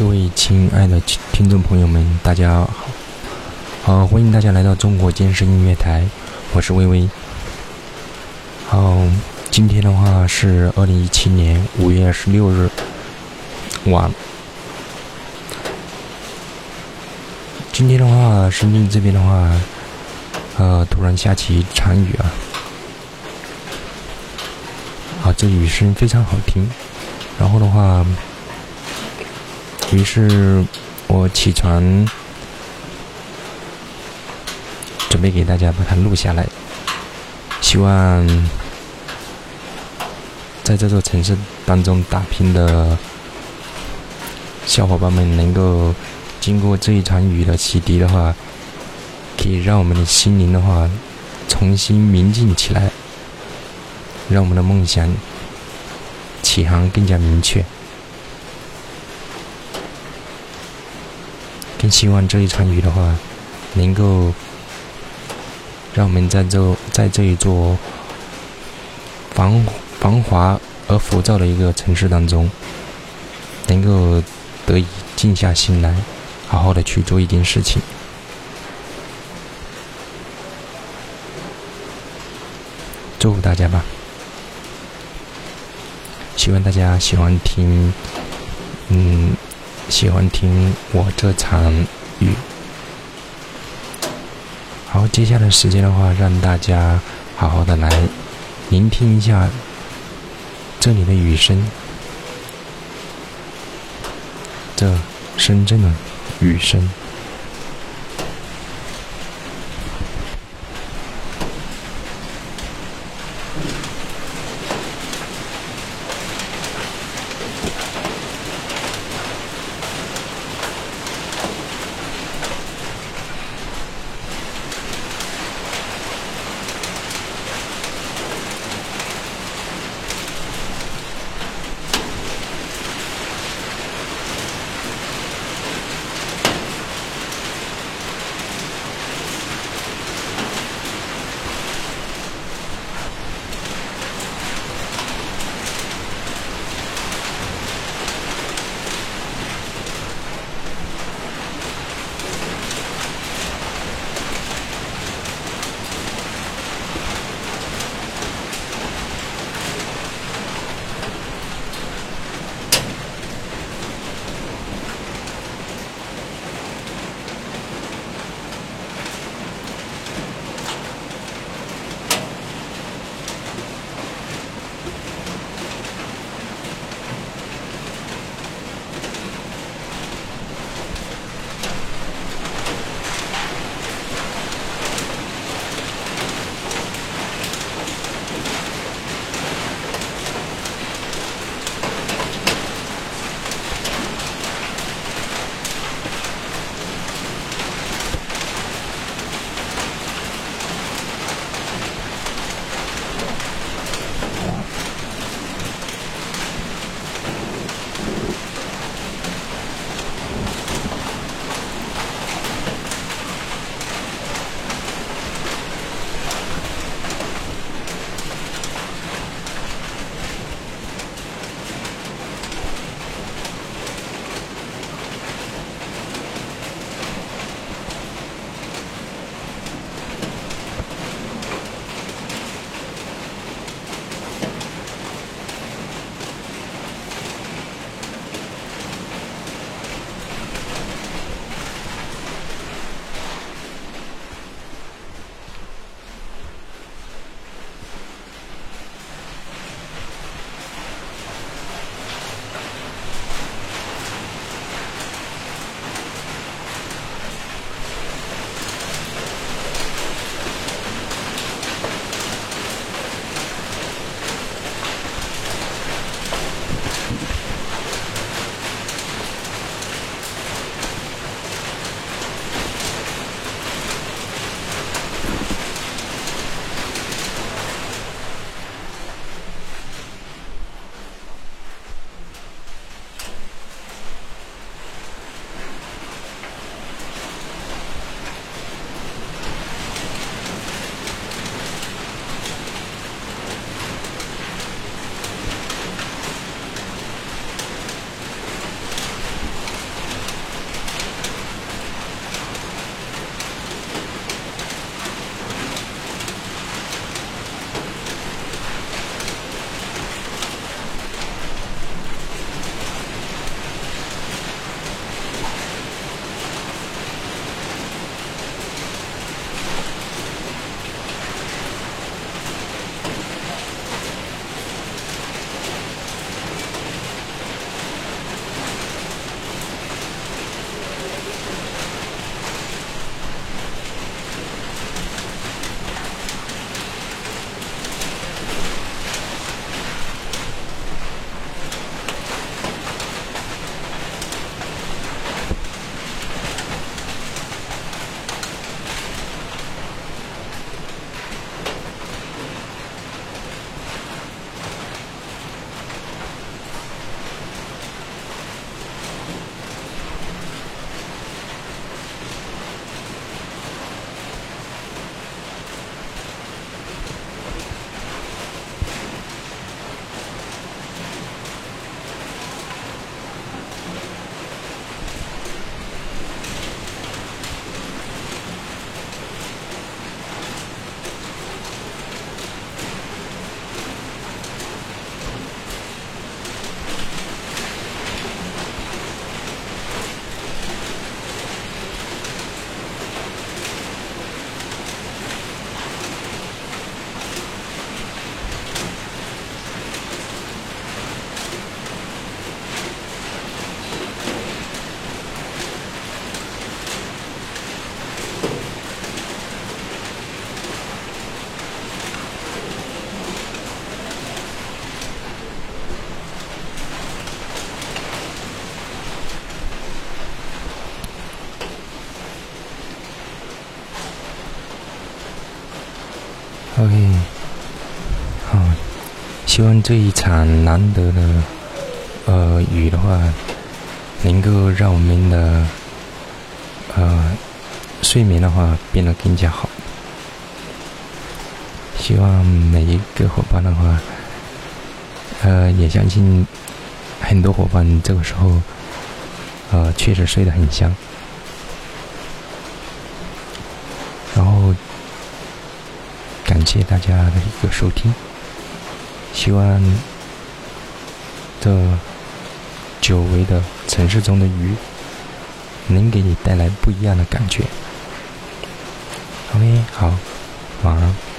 各位亲爱的听众朋友们，大家好，好欢迎大家来到中国健身音乐台，我是微微。好，今天的话是二零一七年五月二十六日晚。今天的话，深圳这边的话，呃，突然下起一场雨啊，啊，这雨声非常好听。然后的话。于是，我起床，准备给大家把它录下来。希望在这座城市当中打拼的小伙伴们，能够经过这一场雨的洗涤的话，可以让我们的心灵的话重新宁静起来，让我们的梦想起航更加明确。希望这一场雨的话，能够让我们在这在这一座繁繁华而浮躁的一个城市当中，能够得以静下心来，好好的去做一件事情。祝福大家吧！希望大家喜欢听，嗯。喜欢听我这场雨。好，接下来时间的话，让大家好好的来聆听一下这里的雨声，这深圳的雨声。OK，好，希望这一场难得的呃雨的话，能够让我们的呃睡眠的话变得更加好。希望每一个伙伴的话，呃，也相信很多伙伴这个时候，呃，确实睡得很香。然后，感谢大家的一个收听，希望这久违的城市中的鱼，能给你带来不一样的感觉。OK，好，晚安。